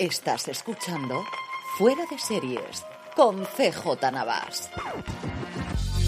Estás escuchando Fuera de Series con CJ Navas.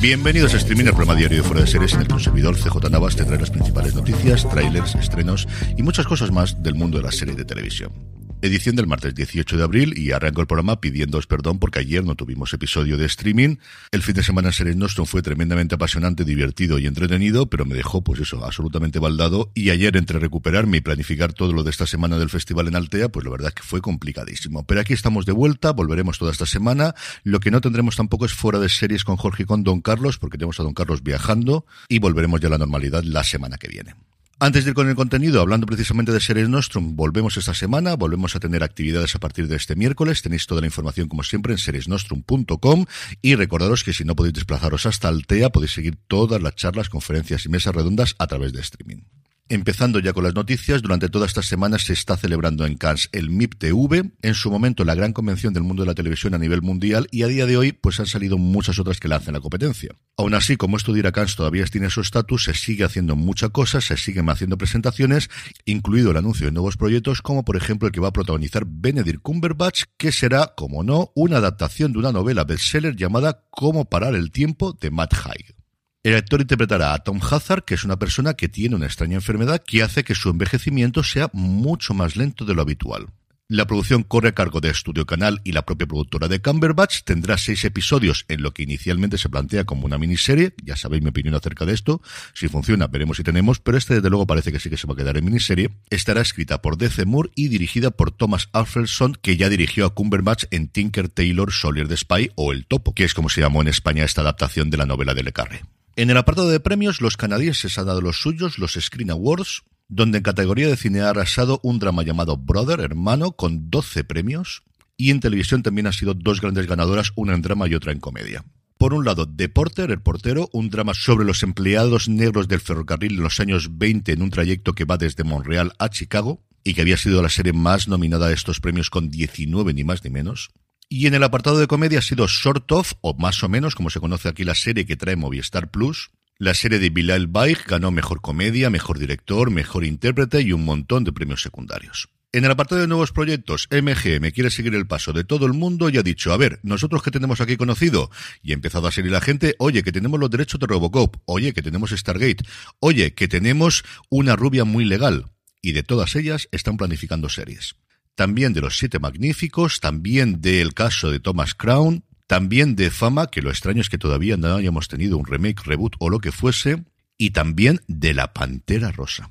Bienvenidos a Streaming, el programa diario de Fuera de Series en el que un servidor CJ Navas te trae las principales noticias, trailers, estrenos y muchas cosas más del mundo de la serie de televisión edición del martes 18 de abril y arranco el programa pidiéndoos perdón porque ayer no tuvimos episodio de streaming. El fin de semana en Nostrum fue tremendamente apasionante, divertido y entretenido, pero me dejó, pues eso, absolutamente baldado. Y ayer, entre recuperarme y planificar todo lo de esta semana del festival en Altea, pues la verdad es que fue complicadísimo. Pero aquí estamos de vuelta, volveremos toda esta semana. Lo que no tendremos tampoco es fuera de series con Jorge y con Don Carlos, porque tenemos a Don Carlos viajando y volveremos ya a la normalidad la semana que viene. Antes de ir con el contenido, hablando precisamente de Series Nostrum, volvemos esta semana, volvemos a tener actividades a partir de este miércoles. Tenéis toda la información, como siempre, en seriesnostrum.com y recordaros que si no podéis desplazaros hasta Altea, podéis seguir todas las charlas, conferencias y mesas redondas a través de streaming. Empezando ya con las noticias, durante todas estas semanas se está celebrando en Cannes el MIP TV, en su momento la gran convención del mundo de la televisión a nivel mundial y a día de hoy pues han salido muchas otras que lanzan la competencia. Aún así, como esto a Cannes todavía tiene su estatus, se sigue haciendo mucha cosa, se siguen haciendo presentaciones, incluido el anuncio de nuevos proyectos como por ejemplo el que va a protagonizar Benedict Cumberbatch, que será, como no, una adaptación de una novela bestseller llamada Cómo parar el tiempo de Matt Haig. El actor interpretará a Tom Hazard, que es una persona que tiene una extraña enfermedad que hace que su envejecimiento sea mucho más lento de lo habitual. La producción corre a cargo de Studio Canal y la propia productora de Cumberbatch. Tendrá seis episodios en lo que inicialmente se plantea como una miniserie. Ya sabéis mi opinión acerca de esto. Si funciona, veremos si tenemos, pero este desde luego parece que sí que se va a quedar en miniserie. Estará escrita por D.C. Moore y dirigida por Thomas Alfredson, que ya dirigió a Cumberbatch en Tinker Taylor Soldier the Spy o El Topo, que es como se llamó en España esta adaptación de la novela de Le Carre. En el apartado de premios, los canadienses han dado los suyos, los Screen Awards, donde en categoría de cine ha arrasado un drama llamado Brother, Hermano, con 12 premios, y en televisión también han sido dos grandes ganadoras, una en drama y otra en comedia. Por un lado, The Porter, el portero, un drama sobre los empleados negros del ferrocarril en los años 20 en un trayecto que va desde Montreal a Chicago, y que había sido la serie más nominada a estos premios con 19 ni más ni menos. Y en el apartado de comedia ha sido Short Of, o más o menos, como se conoce aquí la serie que trae Movistar Plus. La serie de Bilal Baig ganó Mejor Comedia, Mejor Director, Mejor Intérprete y un montón de premios secundarios. En el apartado de nuevos proyectos, MGM quiere seguir el paso de todo el mundo y ha dicho, a ver, nosotros que tenemos aquí conocido, y ha empezado a seguir la gente, oye, que tenemos los derechos de Robocop, oye, que tenemos Stargate, oye, que tenemos una rubia muy legal, y de todas ellas están planificando series también de Los Siete Magníficos, también del caso de Thomas Crown, también de Fama, que lo extraño es que todavía no hayamos tenido un remake, reboot o lo que fuese, y también de La Pantera Rosa.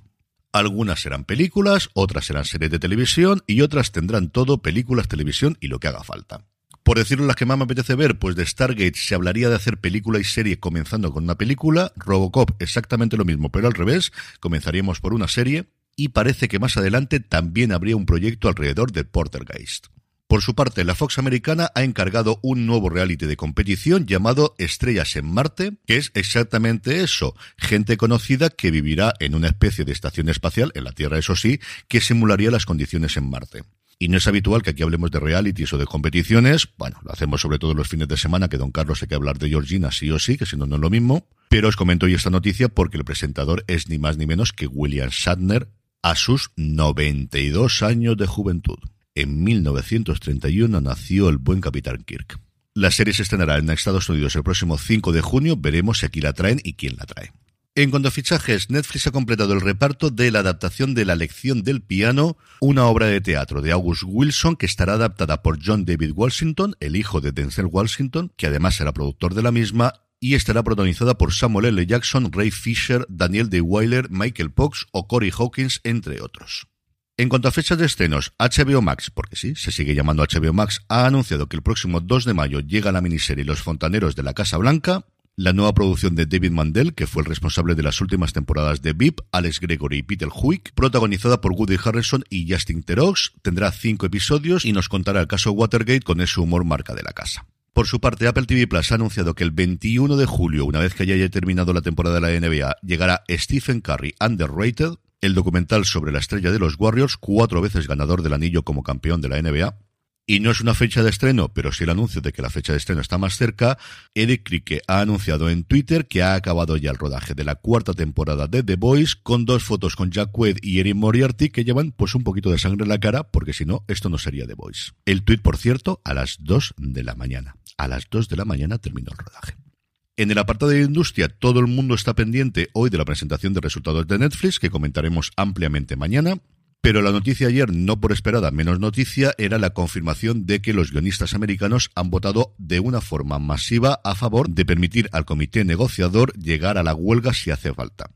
Algunas serán películas, otras serán series de televisión y otras tendrán todo películas, televisión y lo que haga falta. Por decirlo las que más me apetece ver, pues de Stargate se hablaría de hacer película y serie comenzando con una película, Robocop exactamente lo mismo, pero al revés, comenzaríamos por una serie, y parece que más adelante también habría un proyecto alrededor de Portergeist. Por su parte, la Fox americana ha encargado un nuevo reality de competición llamado Estrellas en Marte, que es exactamente eso, gente conocida que vivirá en una especie de estación espacial, en la Tierra eso sí, que simularía las condiciones en Marte. Y no es habitual que aquí hablemos de realities o de competiciones, bueno, lo hacemos sobre todo los fines de semana, que don Carlos hay que hablar de Georgina sí o sí, que si no, no es lo mismo, pero os comento hoy esta noticia porque el presentador es ni más ni menos que William Shatner, a sus 92 años de juventud. En 1931 nació el buen capitán Kirk. La serie se estrenará en Estados Unidos el próximo 5 de junio. Veremos si aquí la traen y quién la trae. En cuanto a fichajes, Netflix ha completado el reparto de la adaptación de La lección del piano, una obra de teatro de August Wilson que estará adaptada por John David Washington, el hijo de Denzel Washington, que además será productor de la misma, y estará protagonizada por Samuel L. Jackson, Ray Fisher, Daniel De Weiler, Michael Fox o Corey Hawkins, entre otros. En cuanto a fechas de estrenos, HBO Max, porque sí, se sigue llamando HBO Max, ha anunciado que el próximo 2 de mayo llega la miniserie Los Fontaneros de la Casa Blanca, la nueva producción de David Mandel, que fue el responsable de las últimas temporadas de VIP, Alex Gregory y Peter Huick, protagonizada por Woody Harrelson y Justin Theroux, tendrá cinco episodios y nos contará el caso Watergate con ese humor marca de la casa. Por su parte, Apple TV Plus ha anunciado que el 21 de julio, una vez que ya haya terminado la temporada de la NBA, llegará Stephen Curry Underrated, el documental sobre la estrella de los Warriors, cuatro veces ganador del anillo como campeón de la NBA, y no es una fecha de estreno, pero sí el anuncio de que la fecha de estreno está más cerca, Eric Krike ha anunciado en Twitter que ha acabado ya el rodaje de la cuarta temporada de The Boys con dos fotos con Jack Quaid y Erin Moriarty que llevan pues un poquito de sangre en la cara porque si no, esto no sería The Boys. El tweet, por cierto, a las 2 de la mañana. A las 2 de la mañana terminó el rodaje. En el apartado de industria, todo el mundo está pendiente hoy de la presentación de resultados de Netflix, que comentaremos ampliamente mañana. Pero la noticia ayer, no por esperada menos noticia, era la confirmación de que los guionistas americanos han votado de una forma masiva a favor de permitir al comité negociador llegar a la huelga si hace falta.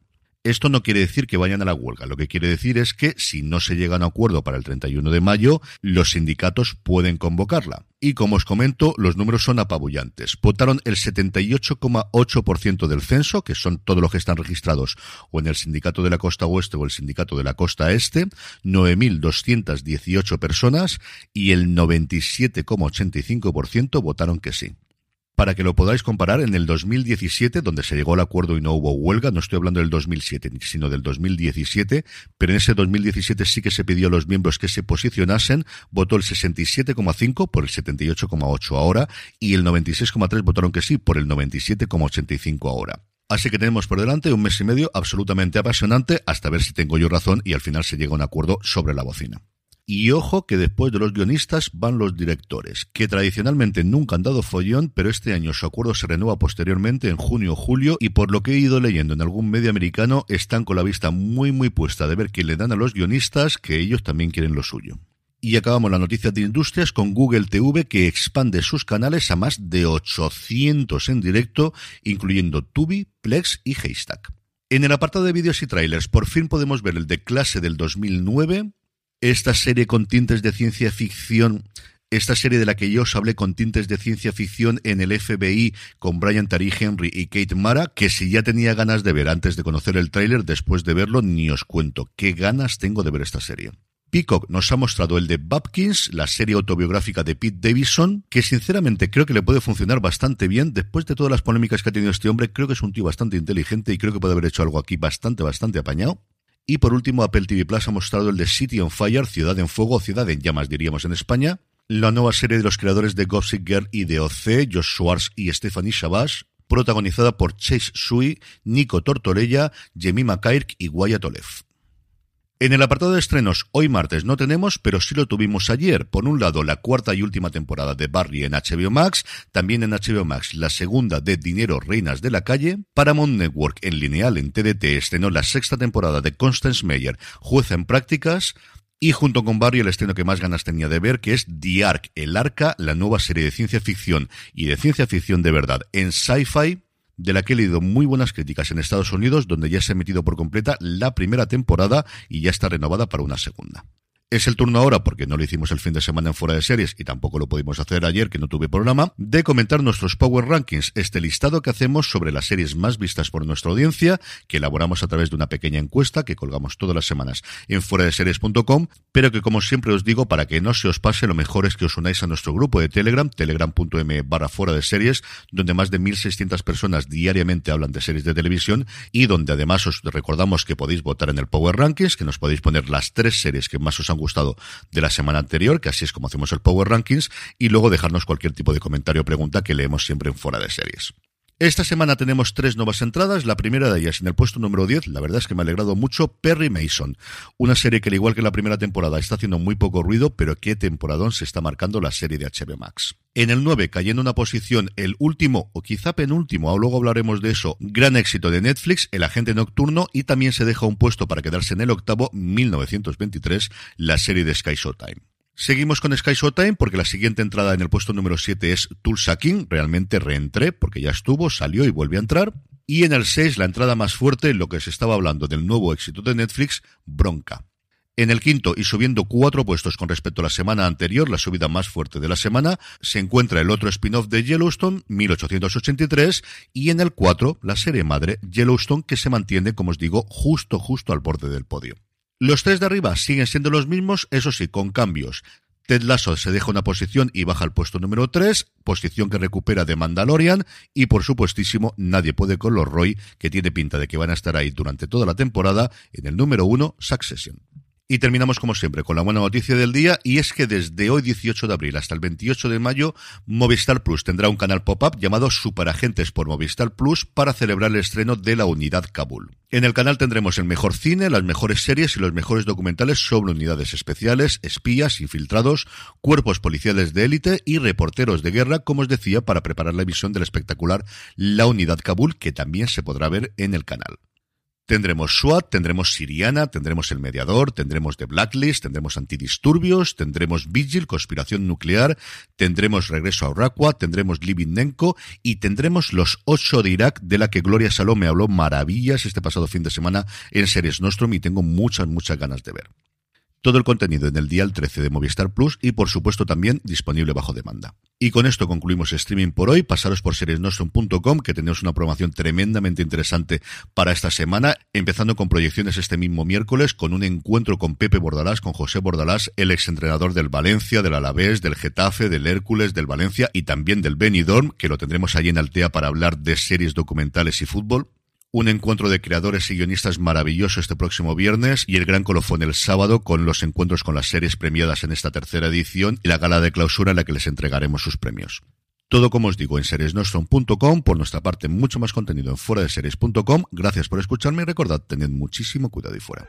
Esto no quiere decir que vayan a la huelga. Lo que quiere decir es que si no se llega a un acuerdo para el 31 de mayo, los sindicatos pueden convocarla. Y como os comento, los números son apabullantes. Votaron el 78,8% del censo, que son todos los que están registrados o en el sindicato de la costa oeste o el sindicato de la costa este, 9.218 personas y el 97,85% votaron que sí para que lo podáis comparar en el 2017, donde se llegó al acuerdo y no hubo huelga, no estoy hablando del 2007, sino del 2017, pero en ese 2017 sí que se pidió a los miembros que se posicionasen, votó el 67,5 por el 78,8 ahora y el 96,3 votaron que sí por el 97,85 ahora. Así que tenemos por delante un mes y medio absolutamente apasionante hasta ver si tengo yo razón y al final se llega a un acuerdo sobre la bocina. Y ojo que después de los guionistas van los directores, que tradicionalmente nunca han dado follón, pero este año su acuerdo se renueva posteriormente en junio o julio y por lo que he ido leyendo en algún medio americano están con la vista muy muy puesta de ver qué le dan a los guionistas, que ellos también quieren lo suyo. Y acabamos la noticia de industrias con Google TV que expande sus canales a más de 800 en directo, incluyendo Tubi, Plex y Haystack. En el apartado de vídeos y trailers, por fin podemos ver el de clase del 2009, esta serie con tintes de ciencia ficción esta serie de la que yo os hablé con tintes de ciencia ficción en el FBI con Brian Tari Henry y Kate Mara, que si ya tenía ganas de ver antes de conocer el tráiler, después de verlo ni os cuento qué ganas tengo de ver esta serie. Peacock nos ha mostrado el de Babkins, la serie autobiográfica de Pete Davidson, que sinceramente creo que le puede funcionar bastante bien. Después de todas las polémicas que ha tenido este hombre, creo que es un tío bastante inteligente y creo que puede haber hecho algo aquí bastante, bastante apañado. Y por último, Apple TV Plus ha mostrado el de City on Fire, Ciudad en Fuego, Ciudad en Llamas diríamos en España, la nueva serie de los creadores de Gossip Girl y de OC, Josh Schwartz y Stephanie Shabazz, protagonizada por Chase Sui, Nico Tortorella, Jemima Kirk y Wyatt Olef. En el apartado de estrenos, hoy martes no tenemos, pero sí lo tuvimos ayer. Por un lado, la cuarta y última temporada de Barry en HBO Max, también en HBO Max la segunda de Dinero Reinas de la Calle, Paramount Network en lineal en TDT estrenó la sexta temporada de Constance Meyer, jueza en prácticas, y junto con Barry el estreno que más ganas tenía de ver, que es The Ark, el Arca, la nueva serie de ciencia ficción y de ciencia ficción de verdad en sci-fi, de la que he leído muy buenas críticas en Estados Unidos, donde ya se ha emitido por completa la primera temporada y ya está renovada para una segunda. Es el turno ahora, porque no lo hicimos el fin de semana en fuera de series y tampoco lo pudimos hacer ayer que no tuve programa, de comentar nuestros Power Rankings, este listado que hacemos sobre las series más vistas por nuestra audiencia, que elaboramos a través de una pequeña encuesta que colgamos todas las semanas en fuera de series.com, pero que como siempre os digo, para que no se os pase, lo mejor es que os unáis a nuestro grupo de Telegram, telegram.m barra fuera de series, donde más de 1.600 personas diariamente hablan de series de televisión y donde además os recordamos que podéis votar en el Power Rankings, que nos podéis poner las tres series que más os han gustado de la semana anterior, que así es como hacemos el Power Rankings, y luego dejarnos cualquier tipo de comentario o pregunta que leemos siempre en fuera de series. Esta semana tenemos tres nuevas entradas. La primera de ellas en el puesto número 10, la verdad es que me ha alegrado mucho, Perry Mason. Una serie que, al igual que la primera temporada, está haciendo muy poco ruido, pero qué temporadón se está marcando la serie de HBO Max. En el 9, cayendo una posición, el último o quizá penúltimo, luego hablaremos de eso, gran éxito de Netflix, El Agente Nocturno, y también se deja un puesto para quedarse en el octavo, 1923, la serie de Sky Showtime. Seguimos con Sky Showtime porque la siguiente entrada en el puesto número 7 es Tulsa King. Realmente reentré porque ya estuvo, salió y vuelve a entrar. Y en el 6, la entrada más fuerte, lo que se estaba hablando del nuevo éxito de Netflix, Bronca. En el quinto y subiendo cuatro puestos con respecto a la semana anterior, la subida más fuerte de la semana, se encuentra el otro spin-off de Yellowstone, 1883, y en el 4, la serie madre Yellowstone, que se mantiene, como os digo, justo, justo al borde del podio. Los tres de arriba siguen siendo los mismos, eso sí, con cambios. Ted Lasso se deja una posición y baja al puesto número 3, posición que recupera de Mandalorian y por supuestísimo nadie puede con los Roy, que tiene pinta de que van a estar ahí durante toda la temporada, en el número 1, Succession. Y terminamos como siempre con la buena noticia del día y es que desde hoy 18 de abril hasta el 28 de mayo Movistar Plus tendrá un canal pop-up llamado Superagentes por Movistar Plus para celebrar el estreno de la unidad Kabul. En el canal tendremos el mejor cine, las mejores series y los mejores documentales sobre unidades especiales, espías, infiltrados, cuerpos policiales de élite y reporteros de guerra, como os decía, para preparar la emisión del espectacular La Unidad Kabul, que también se podrá ver en el canal. Tendremos SWAT, tendremos Siriana, tendremos El Mediador, tendremos The Blacklist, tendremos Antidisturbios, tendremos Vigil, Conspiración Nuclear, tendremos Regreso a Urakwa, tendremos Living Nenko y tendremos Los Ocho de Irak, de la que Gloria Salón me habló maravillas este pasado fin de semana en Series Nostrum y tengo muchas, muchas ganas de ver. Todo el contenido en el dial 13 de Movistar Plus y por supuesto también disponible bajo demanda. Y con esto concluimos streaming por hoy. Pasaros por seriesnostrum.com que tenemos una programación tremendamente interesante para esta semana, empezando con proyecciones este mismo miércoles con un encuentro con Pepe Bordalás, con José Bordalás, el exentrenador del Valencia, del Alavés, del Getafe, del Hércules, del Valencia y también del Benidorm, que lo tendremos allí en Altea para hablar de series documentales y fútbol un encuentro de creadores y guionistas maravilloso este próximo viernes y el gran colofón el sábado con los encuentros con las series premiadas en esta tercera edición y la gala de clausura en la que les entregaremos sus premios. Todo como os digo en seriesnostrum.com, por nuestra parte mucho más contenido en fuera de series.com. Gracias por escucharme y recordad, tened muchísimo cuidado y fuera.